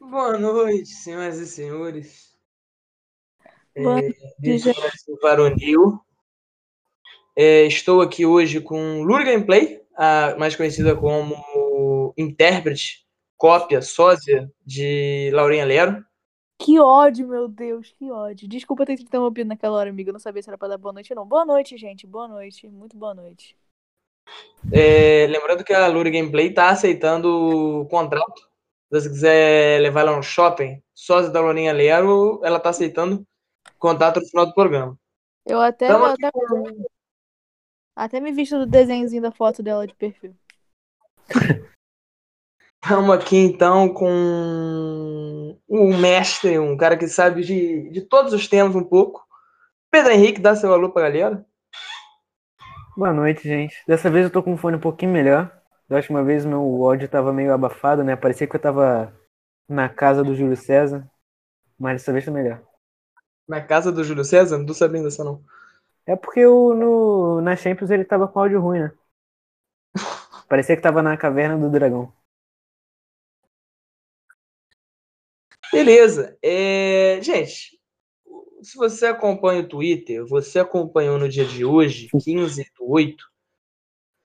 Boa noite, senhoras e senhores. Boa É, desse Brasil varonil. É, estou aqui hoje com Luri Gameplay, a mais conhecida como intérprete, cópia, sósia de Laurinha Lero. Que ódio, meu Deus, que ódio. Desculpa ter te interrompido naquela hora, amiga. Eu não sabia se era pra dar boa noite ou não. Boa noite, gente. Boa noite. Muito boa noite. É, lembrando que a Luri Gameplay está aceitando o contrato. Se você quiser levar ela no shopping, sósia da Laurinha Lero, ela está aceitando contato no final do programa. Eu até, eu até, com- até me visto do desenhozinho da foto dela de perfil. Estamos aqui então com um mestre, um cara que sabe de, de todos os temas um pouco. Pedro Henrique, dá seu alô pra galera. Boa noite, gente. Dessa vez eu tô com um fone um pouquinho melhor. Da última vez meu áudio tava meio abafado, né? Parecia que eu tava na casa do Júlio César. Mas dessa vez tá melhor. Na casa do Júlio César? Não tô sabendo dessa não. É porque o, no, na Champions ele tava com áudio ruim, né? Parecia que tava na caverna do dragão. Beleza. É, gente, se você acompanha o Twitter, você acompanhou no dia de hoje, 15 do 8,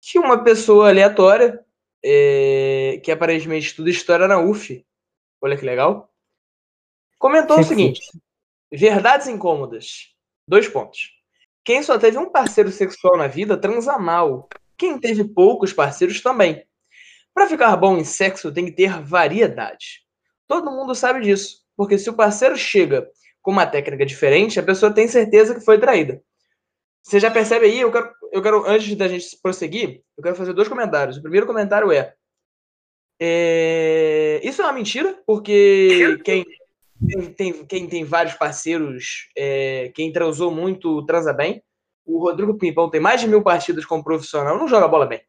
que uma pessoa aleatória, é, que aparentemente estuda história na UF, olha que legal, comentou o seguinte: verdades incômodas. Dois pontos. Quem só teve um parceiro sexual na vida transa mal. Quem teve poucos parceiros também. Para ficar bom em sexo tem que ter variedade. Todo mundo sabe disso, porque se o parceiro chega com uma técnica diferente, a pessoa tem certeza que foi traída. Você já percebe aí? Eu quero, eu quero antes da gente prosseguir, eu quero fazer dois comentários. O primeiro comentário é, é, isso é uma mentira, porque quem tem, quem tem vários parceiros, é, quem transou muito, transa bem. O Rodrigo Pimpão tem mais de mil partidas como profissional, não joga bola bem.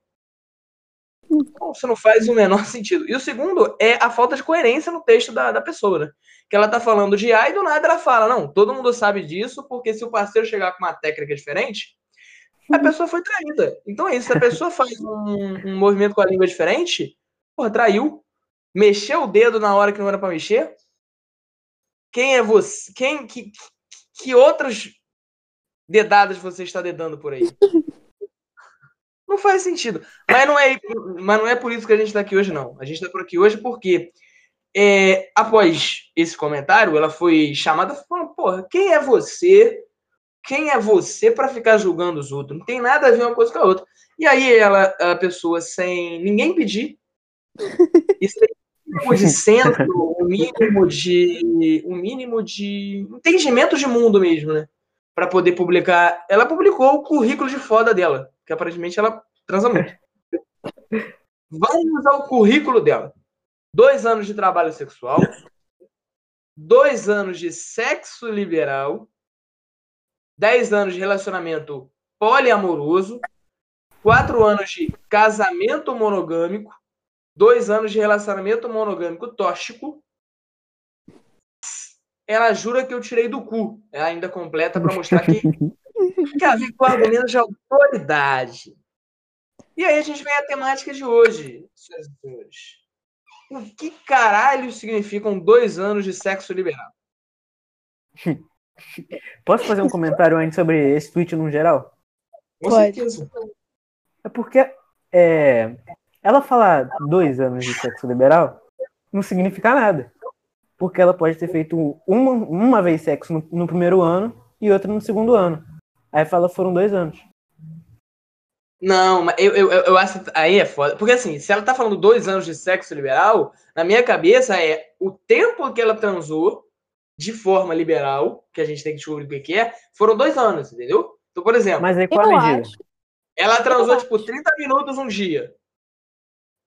Então, isso não faz o menor sentido. E o segundo é a falta de coerência no texto da, da pessoa, né? Que ela tá falando de A e do nada ela fala, não, todo mundo sabe disso, porque se o parceiro chegar com uma técnica diferente, a pessoa foi traída. Então é isso, se a pessoa faz um, um movimento com a língua diferente, porra, traiu. Mexeu o dedo na hora que não era pra mexer. Quem é você? Quem, que, que outras dedadas você está dedando por aí? Não faz sentido. Mas não é, mas não é por isso que a gente está aqui hoje, não. A gente está por aqui hoje porque, é, após esse comentário, ela foi chamada falando, porra, quem é você? Quem é você para ficar julgando os outros? Não tem nada a ver uma coisa com a outra. E aí ela, a pessoa, sem ninguém pedir, e sem o mínimo de centro, o mínimo de, o mínimo de entendimento de mundo mesmo, né? Para poder publicar. Ela publicou o currículo de foda dela, que aparentemente ela transa muito. Vamos ao currículo dela. Dois anos de trabalho sexual, dois anos de sexo liberal, dez anos de relacionamento poliamoroso, quatro anos de casamento monogâmico, dois anos de relacionamento monogâmico tóxico. Ela jura que eu tirei do cu. Ela ainda completa para mostrar que que a ver com argumentos de autoridade. E aí a gente vem à temática de hoje, senhoras e senhores. O que caralho significam dois anos de sexo liberal? Posso fazer um comentário antes sobre esse tweet no geral? Com Pode. certeza. É porque é, ela falar dois anos de sexo liberal não significa nada. Porque ela pode ter feito uma, uma vez sexo no, no primeiro ano e outra no segundo ano. Aí fala foram dois anos. Não, mas eu, eu, eu eu acho que aí é foda. Porque assim, se ela tá falando dois anos de sexo liberal, na minha cabeça é o tempo que ela transou de forma liberal, que a gente tem que descobrir o que é, foram dois anos, entendeu? Então, por exemplo, Mas aí qual a medida? acho. ela transou, tipo, 30 minutos um dia.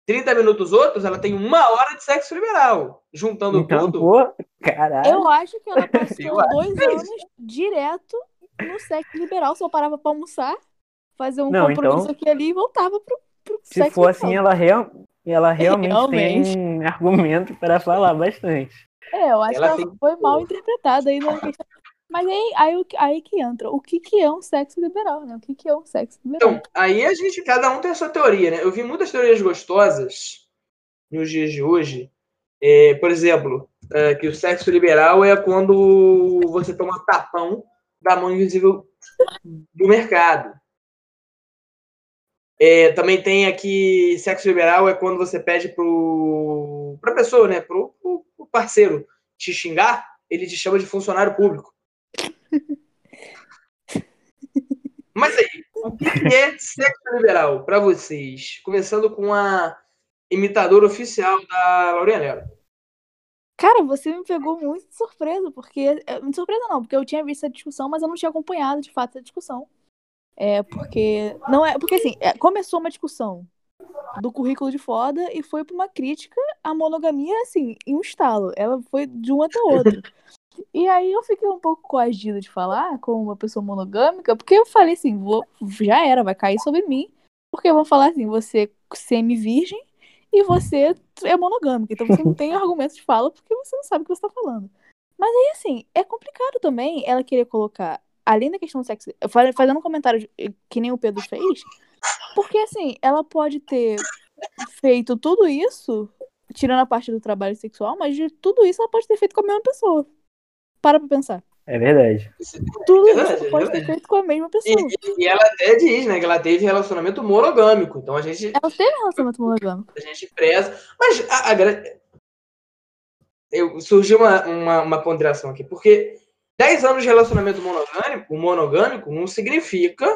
30 minutos outros, ela tem uma hora de sexo liberal. Juntando Então, tudo. pô, caralho. Eu acho que ela passou acho dois é anos direto no sexo liberal. Só parava pra almoçar, fazer um Não, compromisso então- aqui e ali e voltava pro, pro Se sexo for liberal. assim, ela, real, ela realmente, Realmente. tem argumento para falar bastante. É, eu acho Ela que ela foi mal interpretada aí na questão. Mas aí, aí, aí que entra. O que, que é um sexo liberal, né? O que, que é um sexo liberal? Então, aí a gente, cada um tem a sua teoria, né? Eu vi muitas teorias gostosas nos dias de hoje É, por exemplo, é, que o sexo liberal é quando você toma tapão da mão invisível do mercado. É, também tem aqui sexo liberal é quando você pede pro pra pessoa, né, pro, pro parceiro te xingar, ele te chama de funcionário público. Mas aí, o que é sexo liberal para vocês? Começando com a imitadora oficial da Laureanela. Cara, você me pegou muito de surpresa, porque. é, De surpresa não, porque eu tinha visto a discussão, mas eu não tinha acompanhado de fato a discussão. É, porque. Não é. Porque assim, é, começou uma discussão do currículo de foda e foi pra uma crítica à monogamia, assim, em um estalo. Ela foi de um até outro. E aí eu fiquei um pouco coagida de falar como uma pessoa monogâmica, porque eu falei assim, vou, já era, vai cair sobre mim. Porque vão falar assim, você semi-virgem e você é monogâmica. Então você não tem argumentos de fala porque você não sabe o que você tá falando. Mas aí, assim, é complicado também ela querer colocar, além da questão do sexo, fazendo um comentário que nem o Pedro fez, porque assim, ela pode ter feito tudo isso, tirando a parte do trabalho sexual, mas de tudo isso ela pode ter feito com a mesma pessoa. Para pra pensar. É verdade. Tudo É isso verdade, ela é pode ter feito com a mesma pessoa. E, e ela até diz, né, que ela teve relacionamento monogâmico. Então a gente, Ela teve relacionamento monogâmico. a gente preza. Mas a, a eu, surgiu uma, uma, uma ponderação aqui, porque 10 anos de relacionamento monogâmico, monogâmico não significa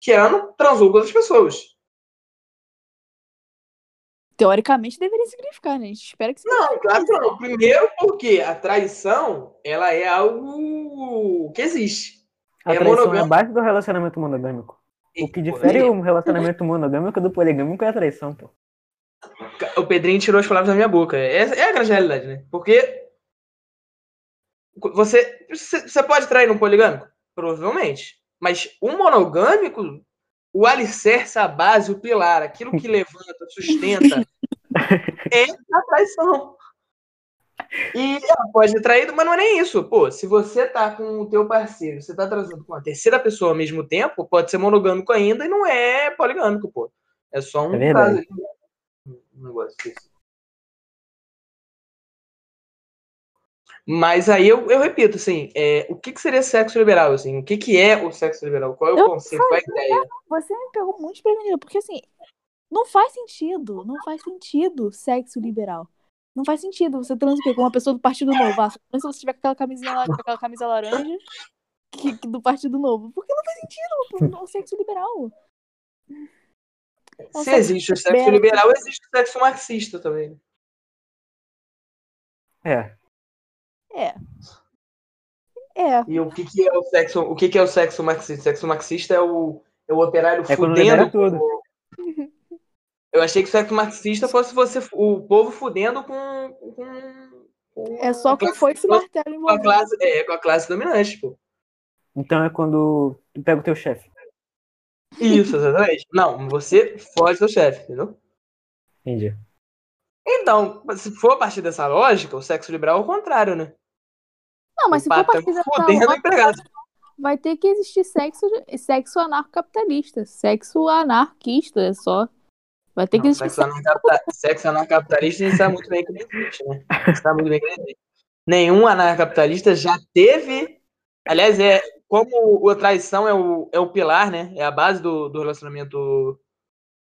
que ela não transou com outras pessoas. Teoricamente deveria significar, né? A gente espera que signifique. Não, claro que não. Primeiro porque a traição, ela é algo que existe. A É traição é a monogâmico. base do relacionamento monogâmico. O que difere o relacionamento monogâmico do poligâmico é a traição, pô. O Pedrinho tirou as palavras da minha boca. Essa é a grande realidade, né? Porque você, você você pode trair num poligâmico? Provavelmente. Mas o monogâmico, o alicerce, a base, o pilar, aquilo que levanta, sustenta, é a traição. E ela pode ter traído, mas não é nem isso. Pô, se você tá com o teu parceiro, você tá transando com a terceira pessoa ao mesmo tempo, pode ser monogâmico ainda e não é poligâmico, pô. É só um É caso. Um negócio desse. Mas aí eu, eu repito, assim, é, o que, que seria sexo liberal? Assim, o que, que é o sexo liberal? Qual é o Eu conceito? Qual é a ideia? Você me pegou muito desprevenida, porque assim, não faz sentido, não faz sentido sexo liberal. Não faz sentido você trans com uma pessoa do Partido Novo. Ah, se você tiver com aquela camisinha lá, com aquela camisa laranja que, que do Partido Novo. Porque não faz sentido pô, o sexo liberal. Se existe o sexo liberal, existe o sexo marxista também. É. É. É. E o que, que é o sexo? O que, que é o sexo marxista? O sexo marxista é o, é o operário É fudendo. tudo. Eu achei que o sexo marxista fosse você, o povo fudendo com. com, com É só a com classe- foice e martelo com a classe, é, com a classe dominante, pô. Então é quando tu pega o teu chefe. Isso, exatamente. Não, você foge do chefe, entendeu? Entendi. Então, se for a partir dessa lógica, o sexo liberal é o contrário, né? Não, mas o se for patrão partir dessa fudendo o lógica, empregado. vai ter que existir sexo, sexo anarcocapitalista. Sexo anarquista, é só. Vai ter que Não, existir sexo, anarcapitalista a gente sabe muito bem que não existe, né? A gente sabe muito bem que não existe. Nenhum anarcapitalista já teve. Aliás, é como a traição é o, é o pilar, né? É a base do, do relacionamento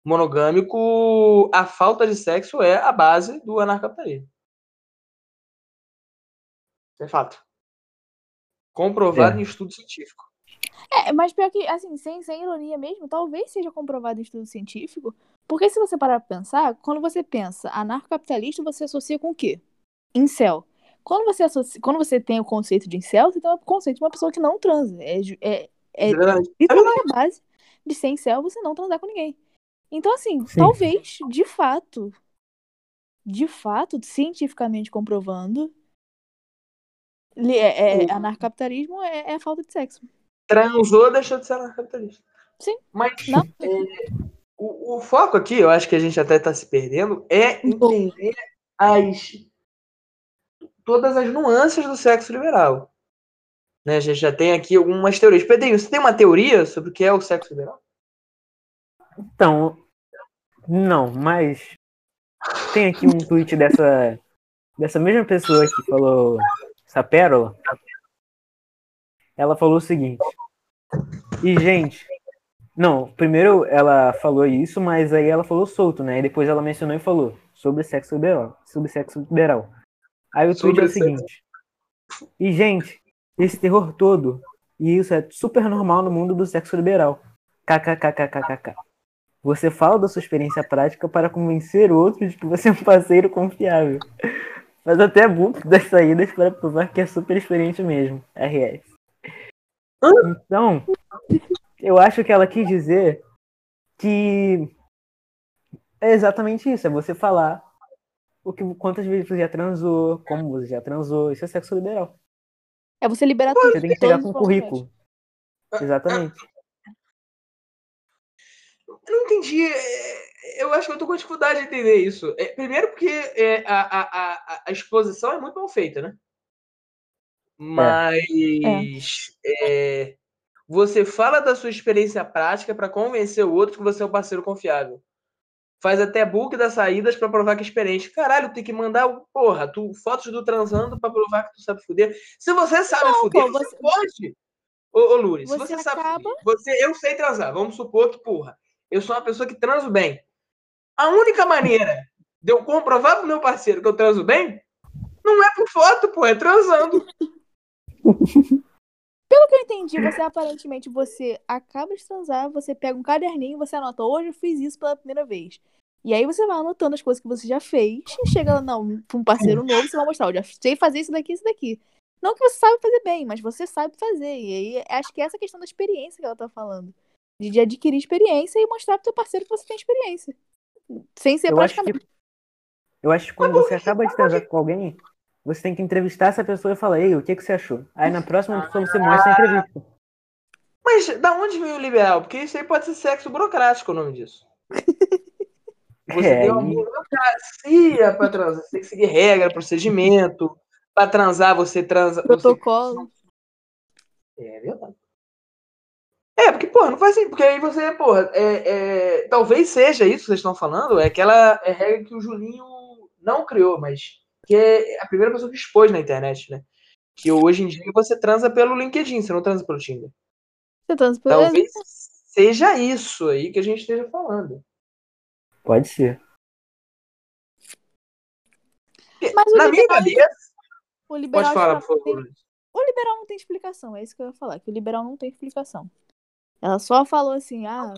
monogâmico, a falta de sexo é a base do anarcapitalismo. É fato. Comprovado É. em estudo científico. É, mas pior que, assim, sem, sem ironia mesmo, talvez seja comprovado em estudo científico. Porque se você parar pra pensar, quando você pensa anarcocapitalista, você associa com o quê? Incel. Quando você, associa, quando você tem o conceito de incel, você tem o conceito de uma pessoa que não transa. É, é, é É literalmente a base de ser incel você não transar com ninguém. Então, assim, Sim. talvez, de fato, de fato, cientificamente comprovando, é, é, Sim. anarcocapitalismo é, é falta de sexo. Transou, deixou de ser anarcapitalista. Sim. Mas Não? o, o foco aqui, eu acho que a gente até está se perdendo, é entender as todas as nuances do sexo liberal. Né? A gente já tem aqui algumas teorias. Pedrinho, você tem uma teoria sobre o que é o sexo liberal? Então, não, mas tem aqui um tweet dessa dessa mesma pessoa que falou essa pérola, ela falou o seguinte. E, gente, não, primeiro ela falou isso, mas aí ela falou solto, né? E depois ela mencionou e falou sobre sexo liberal. Sobre sexo liberal. Aí o tweet é o seguinte. E, gente, esse terror todo, e isso é super normal no mundo do sexo liberal. KKKKKK. Você fala da sua experiência prática para convencer outros de que você é um parceiro confiável. Faz até book das saídas para provar que é super experiente mesmo. RS. Então, eu acho que ela quis dizer que é exatamente isso, é você falar o que, quantas vezes você já transou, como você já transou, isso é sexo liberal. É você liberar tudo. Você tem que pegar com o currículo. Exatamente. Eu não entendi. é, Eu acho que eu tô com dificuldade de entender isso. É, Primeiro porque é, a, a, a, exposição é muito mal feita, né? Mas é, você fala da sua experiência prática para convencer o outro que você é um parceiro confiável. Faz até book das saídas para provar que é experiente. Caralho, tem que mandar, porra, tu, fotos do transando para provar que tu sabe fuder. Se você sabe Não, fuder, pô, você, você- pode. Ô, ô Luri, se Você sabe acaba- fuder, você, eu sei transar. Vamos supor que, porra, eu sou uma pessoa que transo bem. A única maneira de eu comprovar pro meu parceiro que eu transo bem não é por foto, pô, é transando. Pelo que eu entendi, você aparentemente você acaba de transar, você pega um caderninho você anota, hoje eu fiz isso pela primeira vez. E aí você vai anotando as coisas que você já fez e chega lá, não, pra um parceiro novo, você vai mostrar, eu já sei fazer isso daqui, isso daqui. Não que você sabe fazer bem, mas você sabe fazer. E aí acho que é essa questão da experiência que ela tá falando. De, de adquirir experiência e mostrar pro teu parceiro que você tem experiência. Sem ser Eu acho praticamente. que, eu acho que quando você acaba de transar com alguém, você tem que entrevistar essa pessoa e falar, ei, o que, que você achou? Aí na próxima pessoa você mostra a entrevista. Mas da onde veio o liberal? Porque isso aí pode ser sexo burocrático o nome disso. Você É, tem uma e- burocracia para transar. Você tem que seguir regra, procedimento. Para transar, você transa. Você... Protocolo. É verdade. É, porque, porra, não faz assim, porque aí você, porra, é, é, talvez seja isso que vocês estão falando, é aquela é regra que o Julinho não criou, mas que é a primeira pessoa que expôs na internet, né? Que hoje em dia você transa pelo LinkedIn, você não transa pelo Tinder. Você transa por Talvez seja isso aí que a gente esteja falando. Pode ser. Mas Na minha cabeça. O liberal Pode falar, por favor. tem- O liberal não tem explicação, é isso que eu ia falar, que o liberal não tem explicação. Ela só falou assim, ah,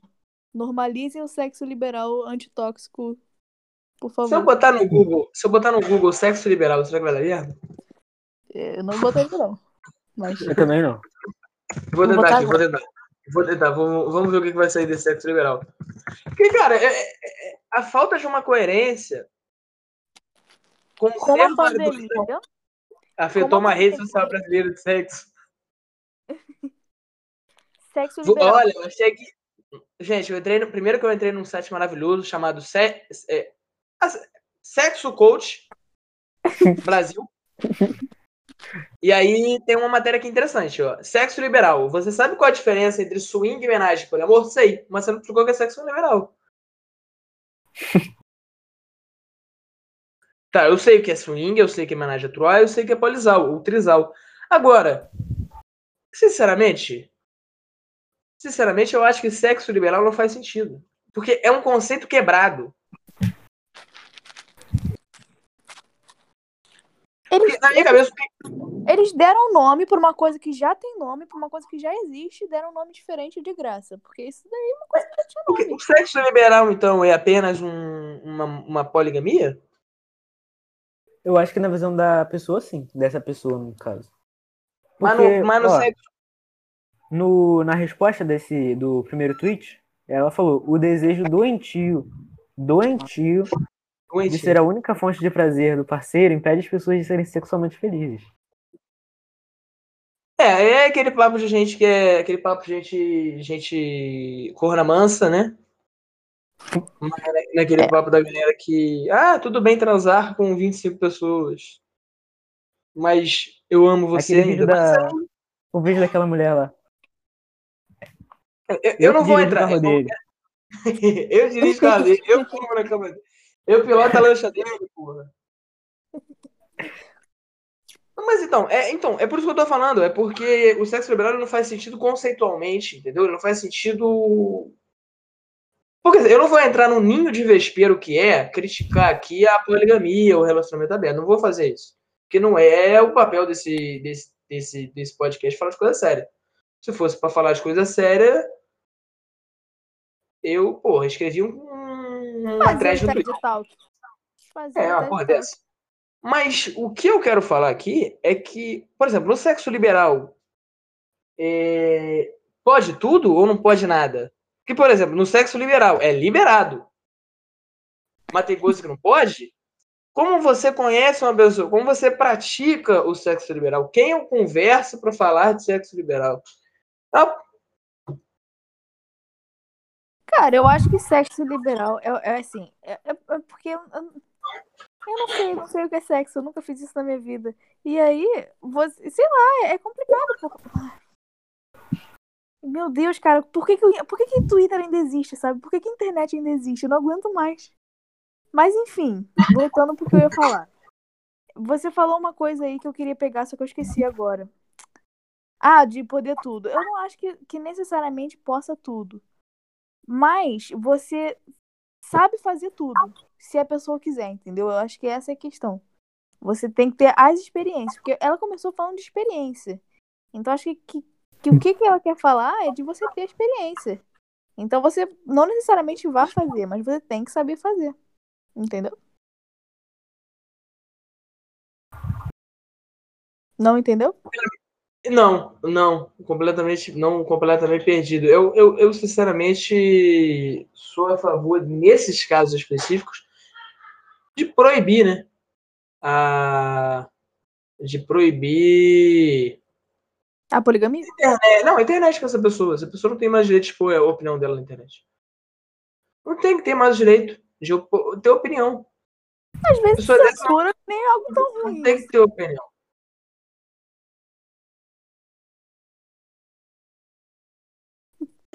normalizem o sexo liberal antitóxico, por Se eu favor. botar no Google, se eu botar no Google sexo liberal, será que vai dar merda? Eu não botei isso não. Mas Eu também não. Vou Vou tentar botar aqui, vou tentar. Vou tentar, vamos, vamos ver o que vai sair desse sexo liberal. Porque, cara, é- é- é- a falta de uma coerência com o com a pandemia, afetou como uma rede social brasileira de sexo. Sexo liberal. Olha, eu achei que. Gente, eu entrei no. Primeiro que eu entrei num site maravilhoso chamado Se... é, Sexo Coach Brasil. E aí tem uma matéria aqui interessante, ó. Sexo liberal. Você sabe qual a diferença entre swing, homenagem e poliamor? Sei, mas você não explicou o que é sexo liberal. tá, eu sei o que é swing, eu sei que é homenagem a truá, eu sei que é polisal, ou trisal. Agora, sinceramente, sinceramente, eu acho que sexo liberal não faz sentido. Porque é um conceito quebrado. Eles, na minha cabeça, eles deram nome pra uma coisa que já tem nome, pra uma coisa que já existe, e deram um nome diferente de graça. Porque isso daí é uma coisa que já tinha nome. o sexo liberal, então, é apenas um- uma, uma poligamia? Eu acho que na visão da pessoa, sim. Dessa pessoa, no caso. Mas Porque, no, mas no ó, sexo. No, na resposta desse, do primeiro tweet, ela falou: o desejo doentio, doentio de doente. ser a única fonte de prazer do parceiro impede as pessoas de serem sexualmente felizes. É, é aquele papo de gente que é. Aquele papo de gente. gente. corna mansa, né? Naquele papo da galera que. Ah, tudo bem transar com 25 pessoas. Mas eu amo você ainda. Da. O vídeo daquela mulher lá. Eu, eu- não vou entrar. Eu, dele. eu dirijo o carro dele, eu como na cama dele. Eu piloto a lancha dele, porra. Mas então, é, então, é por isso que eu tô falando, é porque o sexo liberal não faz sentido conceitualmente, entendeu? Ele não faz sentido. Porque eu não vou entrar no ninho de vespeiro que é criticar aqui a poligamia, o relacionamento aberto. Não vou fazer isso. Porque não é o papel desse, desse, desse, desse podcast falar de coisa séria. Se fosse para falar de coisa séria, eu, porra, escrevi um, um uma thread no Twitter. É, uma porra dessa. Mas o que eu quero falar aqui é que, por exemplo, no sexo liberal, é, pode tudo ou não pode nada? Que, por exemplo, no sexo liberal é liberado, mas tem coisa que não pode. Como você conhece uma pessoa? Como você pratica o sexo liberal? Quem eu converso para falar de sexo liberal? Ah, Cara, eu acho que sexo liberal é, é assim. É, é, é porque eu, eu, não sei, não sei o que é sexo, eu nunca fiz isso na minha vida. E aí, você, sei lá, é, é complicado. Meu Deus, cara, por que, que, por que, que Twitter ainda existe, sabe? Por que, que a internet ainda existe? Eu não aguento mais. Mas enfim, voltando pro que eu ia falar. Você falou uma coisa aí que eu queria pegar, só que eu esqueci agora. Ah, de poder tudo. Eu não acho que, que necessariamente possa tudo. Mas você sabe fazer tudo, se a pessoa quiser, entendeu? Eu acho que essa é a questão. Você tem que ter as experiências, porque ela começou falando de experiência. Então acho que, que, que o que, que ela quer falar é de você ter experiência. Então você não necessariamente vai fazer, mas você tem que saber fazer. Entendeu? Não entendeu? Não, não, completamente, não, completamente perdido. Eu, eu, eu sinceramente sou a favor, nesses casos específicos, de proibir, né? A, de proibir. A poligamia? Internet, não, a internet com essa pessoa. Essa pessoa não tem mais direito de expor a opinião dela na internet. Não tem que ter mais direito de ter opinião. Às vezes censura nem é algo tão ruim. Não tem que ter opinião.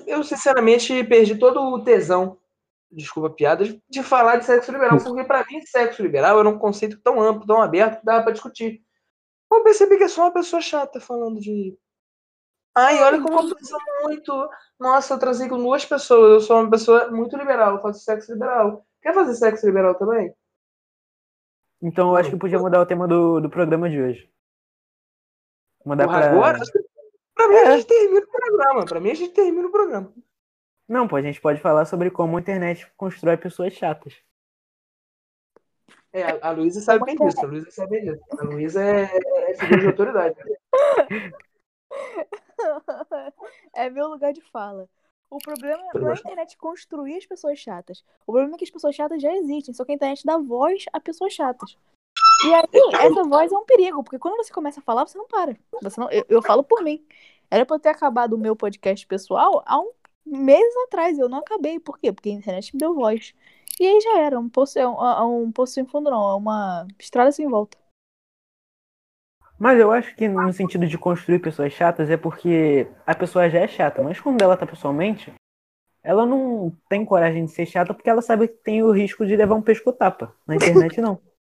Eu sinceramente perdi todo o tesão, desculpa piadas, de falar de sexo liberal, porque para mim sexo liberal era um conceito tão amplo, tão aberto, que dava para discutir. Eu percebi que é só uma pessoa chata falando de. Ai, olha como eu sou muito. Nossa, eu transei com duas pessoas. Eu sou uma pessoa muito liberal, eu faço sexo liberal. Quer fazer sexo liberal também? Então eu acho que podia mudar o tema do, do programa de hoje. Mudar Porra, pra... agora? Pra mim, é. a gente termina o programa. Pra mim, a gente termina o programa. Não, pô, a gente pode falar sobre como a internet constrói pessoas chatas. É, a, Luísa sabe bem disso. A Luísa sabe bem disso. A Luísa é, é figura de autoridade. É meu lugar de fala. O problema não é a internet construir as pessoas chatas. O problema é que as pessoas chatas já existem, só que a internet dá voz a pessoas chatas. E aí, essa voz é um perigo, porque quando você começa a falar, você não para. Você não, eu, eu falo por mim. Era pra eu ter acabado o meu podcast pessoal há um mês atrás. Eu não acabei. Por quê? Porque a internet me deu voz. E aí já era. Um poço, é um, é um poço sem fundo, não. É uma estrada sem volta. Mas eu acho que no sentido de construir pessoas chatas é porque a pessoa já é chata, mas quando ela tá pessoalmente, ela não tem coragem de ser chata porque ela sabe que tem o risco de levar um pesco-tapa. Na internet, não.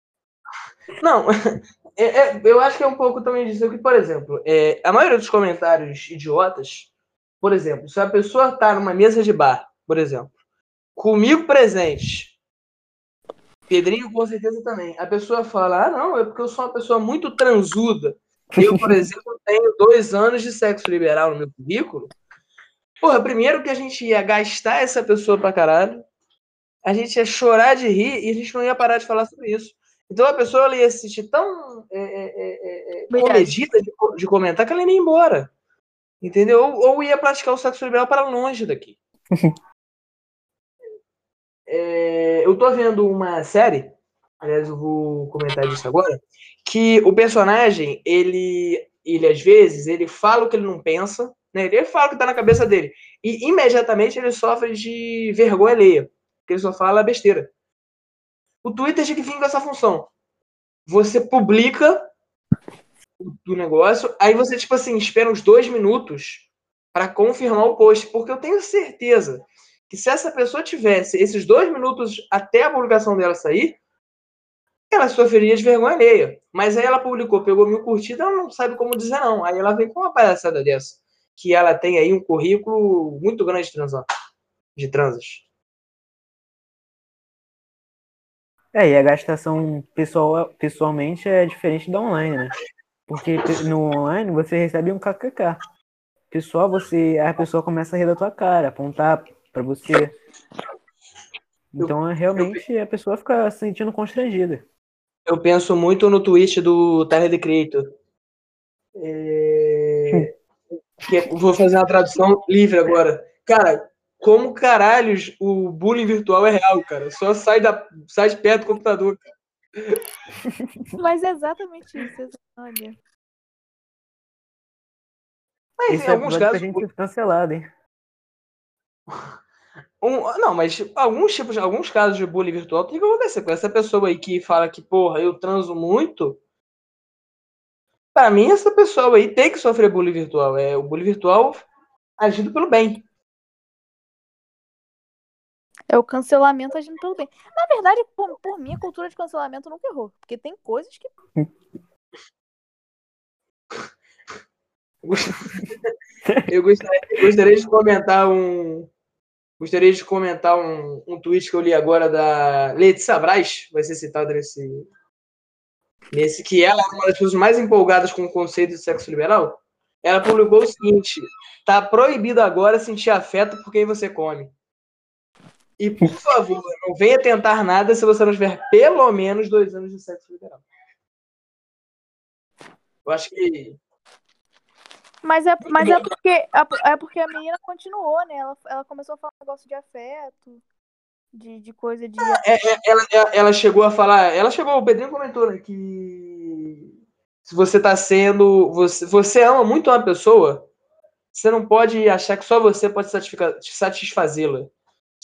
Não, é, é, eu acho que é um pouco também disso que, por exemplo, é, a maioria dos comentários idiotas, por exemplo, se a pessoa está numa mesa de bar, por exemplo, comigo presente, Pedrinho com certeza também, a pessoa fala, ah, não, é porque eu sou uma pessoa muito transuda. Eu, por exemplo, tenho dois anos de sexo liberal no meu currículo. Porra, primeiro que a gente ia gastar essa pessoa pra caralho, a gente ia chorar de rir e a gente não ia parar de falar sobre isso. Então a pessoa ela ia se sentir tão é, é, é, é comedida de, de, comentar que ela ia ir embora. Entendeu? Ou, ou ia praticar o sexo liberal para longe daqui. É, eu tô vendo uma série, aliás, eu vou comentar disso agora, que o personagem, ele, ele às vezes, ele fala o que ele não pensa, né? Ele fala o que tá na cabeça dele. E imediatamente ele sofre de vergonha alheia, porque ele só fala besteira. O Twitter tinha que vir com essa função. Você publica o negócio, aí você, tipo assim, espera uns dois minutos para confirmar o post, porque eu tenho certeza que se essa pessoa tivesse esses dois minutos até a publicação dela sair, ela sofreria de vergonha alheia. Mas aí ela publicou, pegou mil curtidas, ela não sabe como dizer não. Aí ela vem com uma palhaçada dessa. Que ela tem aí um currículo muito grande de, transa, de transas. É, e a gastação pessoal, pessoalmente é diferente da online, né? Porque no online você recebe um kkk. Pessoal, você, a pessoa começa a rir da tua cara, apontar para você. Então, é, realmente, a pessoa fica se sentindo constrangida. Eu penso muito no tweet do Tyler The Creator. É... vou fazer uma tradução livre agora. Cara, como caralhos o bullying virtual é real, cara. Só sai, da, sai de perto do computador, cara. Mas é exatamente isso, olha. Mas Esse em alguns casos. A gente cancelado, hein? Um, não, mas alguns tipos, alguns casos de bullying virtual tem que acontecer com essa pessoa aí que fala que, porra, eu transo muito. Pra mim, essa pessoa aí tem que sofrer bullying virtual. É o bullying virtual agindo pelo bem. É o cancelamento agindo pelo bem. Na verdade, por, por mim, a cultura de cancelamento nunca errou. Porque tem coisas que. eu, gostaria, eu gostaria de comentar um. Gostaria de comentar um, um tweet que eu li agora da Letícia Braz, vai ser citada nesse, nesse que ela é uma das pessoas mais empolgadas com o conceito de sexo liberal. Ela publicou o seguinte: tá proibido agora sentir afeto por quem você come. E, por favor, não venha tentar nada se você não tiver pelo menos dois anos de sexo liberal. Eu acho que. Mas é, mas é, porque, é, é porque a menina continuou, né? Ela, ela começou a falar um negócio de afeto, de, de coisa de. É, é, ela, ela chegou a falar. Ela chegou, o Pedrinho comentou, né? Que se você tá sendo. Você, você ama muito uma pessoa, você não pode achar que só você pode satisfazê-la.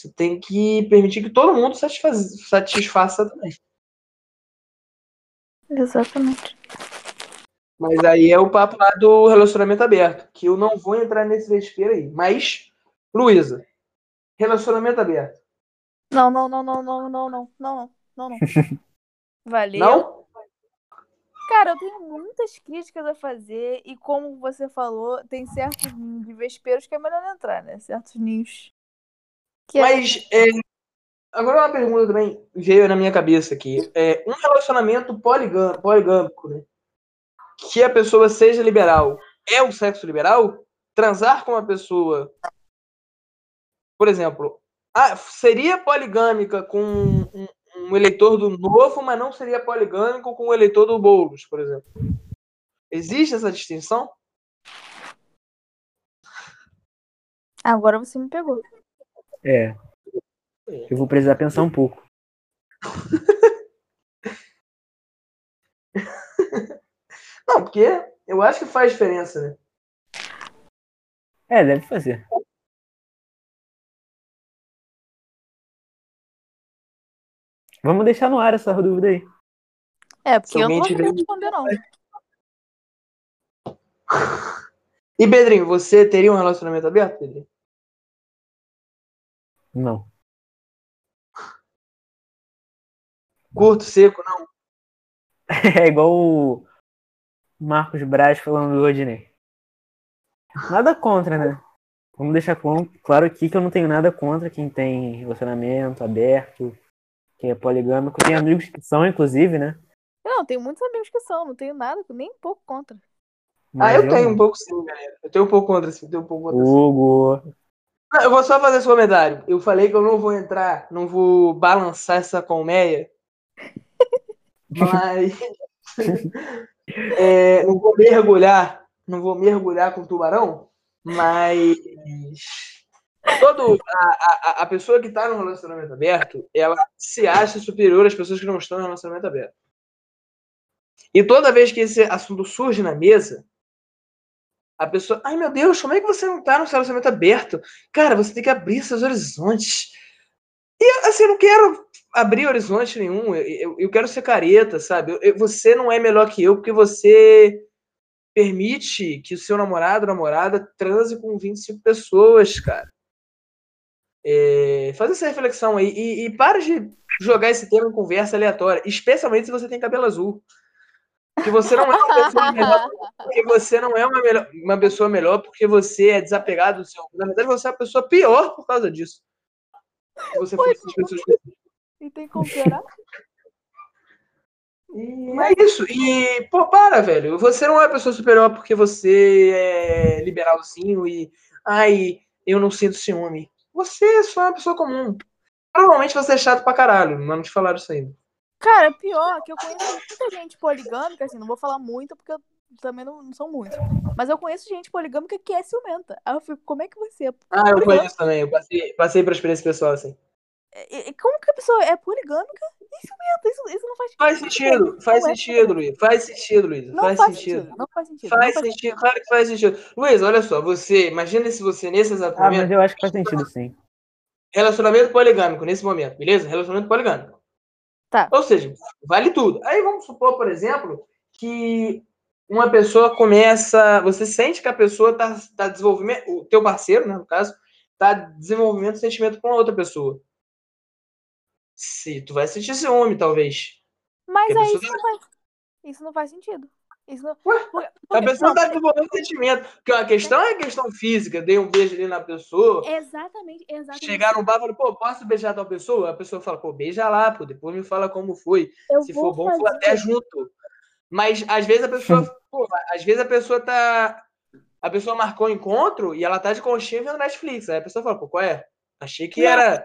Você tem que permitir que todo mundo satisfaz, satisfaça também. Exatamente. Mas aí é o papo lá do relacionamento aberto, que eu não vou entrar nesse vespeiro aí. Mas, Luísa, relacionamento aberto. Não, não, não, não, não, não, não, não, não, não. Valeu. Não? Cara, eu tenho muitas críticas a fazer e como você falou, tem certos ninhos de vesperos que é melhor não entrar, né? Certos ninhos que é Mas é... agora uma pergunta também veio na minha cabeça aqui. É, um relacionamento poligâmico, poligâmico, né? Que a pessoa seja liberal. É um sexo liberal? Transar com uma pessoa. Por exemplo, ah, seria poligâmica com um, um eleitor do novo, mas não seria poligâmico com o eleitor do Boulos, por exemplo. Existe essa distinção? Agora você me pegou. É. Eu vou precisar pensar um pouco. Não, porque eu acho que faz diferença, né? É, deve fazer. Vamos deixar no ar essa dúvida aí. É, porque eu não vou responder, não. E Pedrinho, você teria um relacionamento aberto, Pedrinho? Não. Curto, seco, não. É igual o Marcos Braz falando do Rodney. Nada contra, né? Vamos deixar claro aqui que eu não tenho nada contra quem tem relacionamento aberto, quem é poligâmico. Tem amigos que são, inclusive, né? Não, tenho muitos amigos que são, não tenho nada, nem um pouco contra. Mas ah, eu, eu tenho um pouco sim, galera. Eu tenho um pouco contra, sim. Tenho um pouco contra, Hugo. Eu vou só fazer esse comentário. Eu falei que eu não vou entrar, não vou balançar essa colmeia. Mas. é, não vou mergulhar. Não vou mergulhar com tubarão. Mas. Todo, a, a, a pessoa que está no relacionamento aberto, ela se acha superior às pessoas que não estão no relacionamento aberto. E toda vez que esse assunto surge na mesa, a pessoa, ai meu Deus, como é que você não tá no relacionamento aberto? Cara, você tem que abrir seus horizontes. E assim, eu não quero abrir horizonte nenhum, eu, eu, eu quero ser careta, sabe? Eu, você não é melhor que eu porque você permite que o seu namorado ou namorada transe com 25 pessoas, cara. É, faz essa reflexão aí e, e para de jogar esse tema em conversa aleatória, especialmente se você tem cabelo azul. Que você não é uma pessoa melhor, porque você não é uma, melhor, uma pessoa melhor porque você é desapegado do seu. Na verdade, você é a pessoa pior por causa disso. Você for essas pessoas. E tem como piorar? E é isso. E, pô, para, velho. Você não é a pessoa superior porque você é liberalzinho e. Ai, eu não sinto ciúme. Você só é uma pessoa comum. Provavelmente você é chato pra caralho, mas não te falaram isso ainda. Cara, pior que eu conheço muita gente poligâmica, assim, não vou falar muito porque eu também não, não são muitos. Mas eu conheço gente poligâmica que é ciumenta. Aí eu fico, como é que você é Ah, eu conheço também. Eu passei, passei por experiência pessoal, assim. E- e Como que a pessoa é poligâmica e ciumenta? Isso, isso não faz Faz sentido, faz é sentido, Luiz. Faz sentido, Luiz. Não Faz, faz sentido. sentido. Não faz sentido. Faz faz sentido, claro que faz sentido. Luiz, olha só, você, imagina se você, nesse exato Ah, mas eu acho que faz sentido sim. relacionamento poligâmico, nesse momento, beleza? Relacionamento poligâmico. Tá. Ou seja, vale tudo. Aí vamos supor, por exemplo, que uma pessoa começa, você sente que a pessoa tá, tá desenvolvendo, o teu parceiro, né, no caso, tá desenvolvendo sentimento com outra pessoa. Se tu vai sentir ciúme, talvez. Mas Porque aí isso não faz, isso não faz sentido. Isso não... Ué, porque- A pessoa não, tá desenvolvendo sentimento. Porque a questão é a questão física. Dei um beijo ali na pessoa. Exatamente, exatamente. Chegar no bar e falar, pô, posso beijar tal pessoa? A pessoa fala, pô, beija lá, pô, depois me fala como foi. Eu Se for bom, for fazer- até junto. Mas às vezes a pessoa, pô, às vezes a pessoa tá. A pessoa marcou um encontro e ela tá de conchinha vendo Netflix. Aí a pessoa fala, pô, qual é? Achei que Não. era.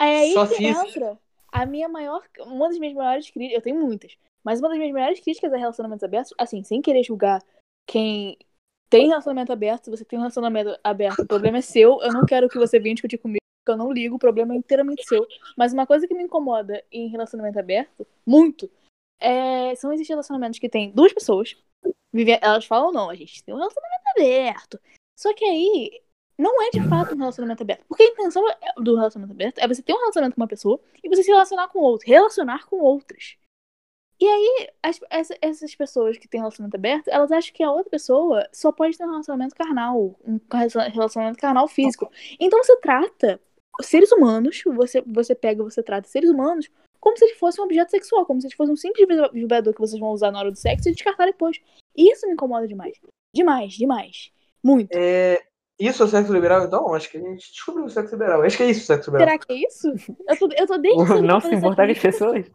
É aí Só que físico. entra a minha maior. Uma das minhas maiores críticas. Eu tenho muitas. Mas uma das minhas maiores críticas a relacionamentos abertos, assim, sem querer julgar quem tem relacionamento aberto, você tem um relacionamento aberto, o problema é seu. Eu não quero que você venha discutir comigo, porque eu não ligo, o problema é inteiramente seu. Mas uma coisa que me incomoda em relacionamento aberto, muito, é, são esses relacionamentos que tem duas pessoas. vive- Elas falam, não, a gente tem um relacionamento aberto. Só que aí, não é de fato um relacionamento aberto. Porque a intenção do relacionamento aberto é você ter um relacionamento com uma pessoa e você se relacionar com outra. Relacionar com outras. E aí, as- essa- essas pessoas que têm relacionamento aberto, elas acham que a outra pessoa só pode ter um relacionamento carnal. Um relacionamento carnal físico. Então você trata seres humanos, você, você pega e você trata seres humanos como se eles fossem um objeto sexual, como se eles fossem um simples vibrador que vocês vão usar na hora do sexo e descartar depois. Isso me incomoda demais. Demais, demais. Muito. É, Isso é o sexo liberal, então? Acho que a gente descobriu o sexo liberal. Acho que é isso o sexo liberal. Será que é isso? Eu tô, eu tô desde cedo Não se importar as pessoas.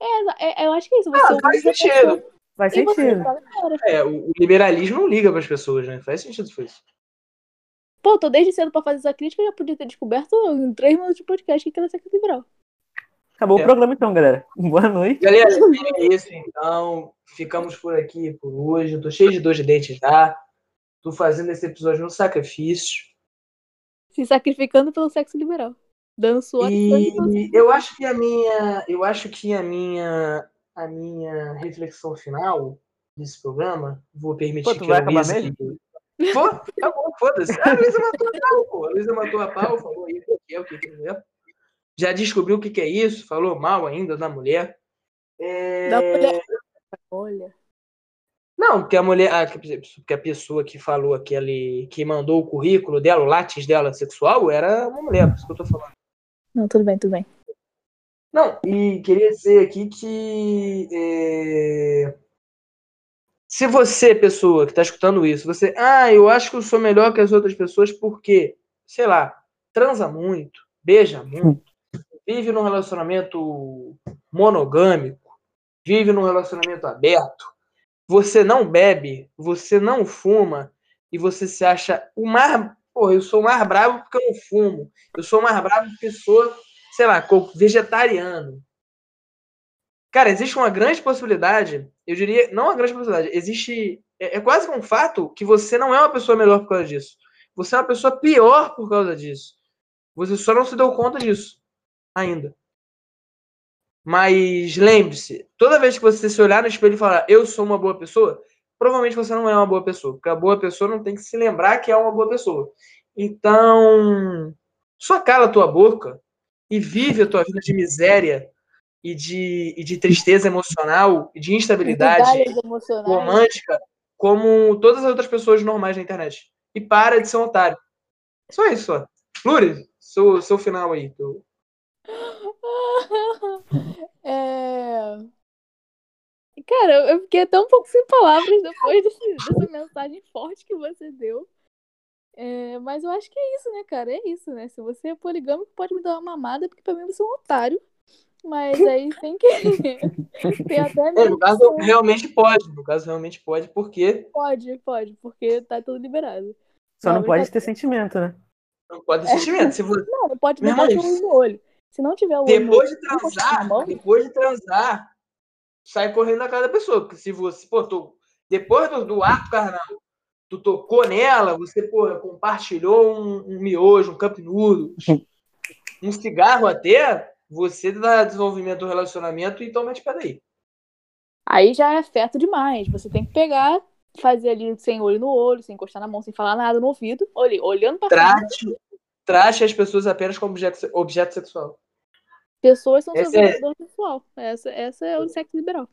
É, é, eu acho que é isso. Você Ah, faz usa a sentido. pessoa Faz sentido. fora. É, o, liberalismo não liga para as pessoas, né? Faz sentido isso. isso. Pô, tô desde cedo pra fazer essa crítica, eu já podia ter descoberto em três minutos de podcast que era sexo liberal. Acabou É. o programa então, galera. Boa noite. Galera, é isso então. Ficamos por aqui por hoje. Eu tô cheio de dor de dente já. Tô fazendo esse episódio no sacrifício. Se sacrificando pelo sexo liberal. Dando suor e eu acho que a minha, eu acho que a minha, a minha reflexão final desse programa, vou permitir Pô, tu que vai a acabar Luísa. mesmo? Vou, tá bom, foda-se. A Luísa matou a pau, pô. A Luísa matou a pau, falou aí o que é, o que é, o que é. Já descobriu o que que é isso, falou mal ainda da mulher. É, Da mulher. Olha. Não, porque a mulher, ah, porque a pessoa que falou aquele, que mandou o currículo dela, o látis dela sexual, era uma mulher, por isso que eu tô falando. Não, tudo bem, tudo bem. Não, e queria dizer aqui que é, se você, pessoa que está escutando isso, você, ah, eu acho que eu sou melhor que as outras pessoas porque, sei lá, transa muito, beija muito, vive num relacionamento monogâmico, vive num relacionamento aberto, você não bebe, você não fuma e você se acha o mais, pô, eu sou o mais bravo porque eu não fumo, eu sou o mais bravo porque sou sei lá, vegetariano. Cara, existe uma grande possibilidade, eu diria, não uma grande possibilidade, existe, é, é quase um fato que você não é uma pessoa melhor por causa disso. Você é uma pessoa pior por causa disso. Você só não se deu conta disso ainda. Mas lembre-se, toda vez que você se olhar no espelho e falar, eu sou uma boa pessoa, provavelmente você não é uma boa pessoa, porque a boa pessoa não tem que se lembrar que é uma boa pessoa. Então, só cala a tua boca e vive a tua vida de miséria e de, e de tristeza emocional e de instabilidade romântica como todas as outras pessoas normais na internet. E para de ser um otário. Só isso, só. Flores, seu, seu final aí. teu- É... Cara, eu fiquei até um pouco sem palavras depois desse, dessa mensagem forte que você deu. É, mas eu acho que é isso, né, cara? É isso, né? Se você é poligâmico, pode me dar uma mamada, porque pra mim você é um otário. Mas aí tem que. tem até É, no caso, realmente pode. No caso, realmente pode, porque Pode, pode, porque tá tudo liberado. Só Não, não pode ter sentimento, né? não pode ter sentimento. Se você, Não, não pode botar o no olho. Se não tiver o depois de olho, na transar, mão, depois de transar, sai correndo na cara da pessoa. Porque se você, pô, tu- depois do, do ato carnal, tu tocou nela, você, porra, compartilhou um, um miojo, um cup noodles, um cigarro até, você dá desenvolvimento do relacionamento e toma de pé daí. Aí já é afeto demais. Você tem que pegar, fazer ali sem olho no olho, sem encostar na mão, sem falar nada no ouvido, olhando pra frente. Trate, trate as pessoas apenas como objeto, objeto sexual. Pessoas são Essa é- sexual. Essa, essa é o sexo liberal.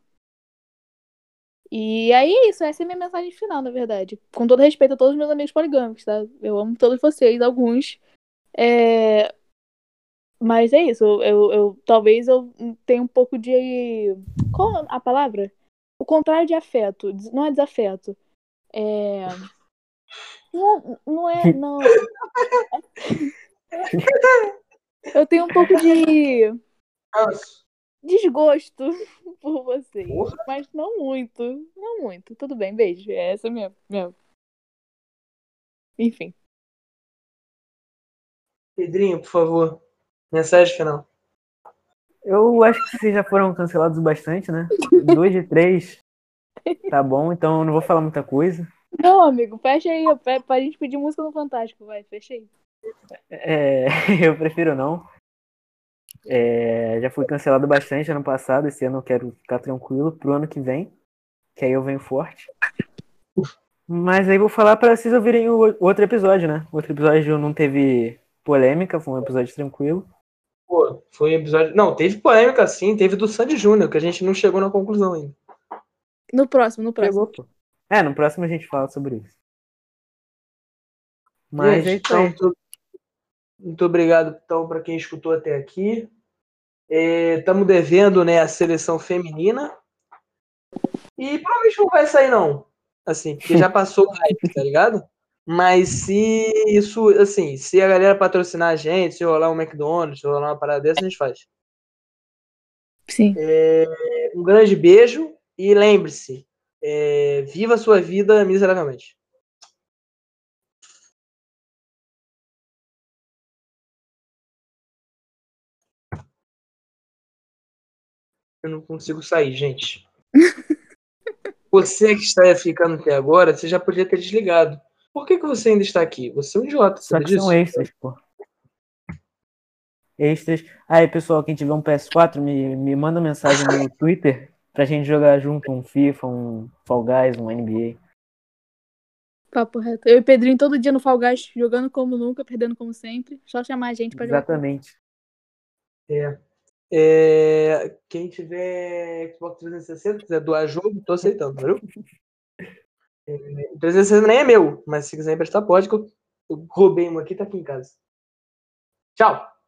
E aí é isso, essa é a minha mensagem final, na verdade. Com todo respeito a todos os meus amigos poligâmicos, tá? Eu amo todos vocês, alguns. É... Mas é isso, eu, eu, talvez eu tenha um pouco de. Qual a palavra? O contrário de afeto. Não é desafeto. É. Não, não é. Não. Eu tenho um pouco de Nossa, desgosto por vocês. Porra. Mas não muito. Não muito. Tudo bem, beijo. Essa é a minha. minha... Enfim. Pedrinho, por favor. Mensagem final. Eu acho que vocês já foram cancelados bastante, né? Dois de três. Tá bom, então eu não vou falar muita coisa. Não, amigo, fecha aí. Pra, pra gente pedir música no Fantástico, vai. Fecha aí. É, eu prefiro não. É, já fui cancelado bastante ano passado. Esse ano eu quero ficar tranquilo pro ano que vem. Que aí eu venho forte. Mas aí vou falar pra vocês ouvirem o outro episódio, né? O outro episódio não teve polêmica, foi um episódio tranquilo. Pô, foi um episódio. Não, teve polêmica sim, teve do Sandy Júnior, que a gente não chegou na conclusão ainda. No próximo, no próximo. Pegou, pô. É, no próximo a gente fala sobre isso. Mas é Gente, então, muito, muito obrigado então para quem escutou até aqui. Estamos devendo né, a seleção feminina. E provavelmente não vai sair, não. Assim, porque já passou o hype, tá ligado? Mas se isso, assim, se a galera patrocinar a gente, se rolar um McDonald's, se rolar uma parada dessa, a gente faz. Sim. Um grande beijo e lembre-se, é, viva a sua vida miseravelmente. Eu não consigo sair, gente. Você que está ficando até agora, você já podia ter desligado. Por que, que você ainda está aqui? Você é um idiota, Só que são extras, pô. Extras. Aí, pessoal, quem tiver um PS4, me, me manda mensagem no Twitter pra gente jogar junto um FIFA, um Fall Guys, um NBA. Papo reto. Eu e Pedrinho todo dia no Fall Guys, jogando como nunca, perdendo como sempre. Só chamar a gente pra jogar. Exatamente. É. É, Quem tiver Xbox 360, quiser doar jogo, tô aceitando, viu? É, o 360 nem é meu, mas se quiser emprestar, pode, que eu, eu roubei um aqui, tá aqui em casa. Tchau!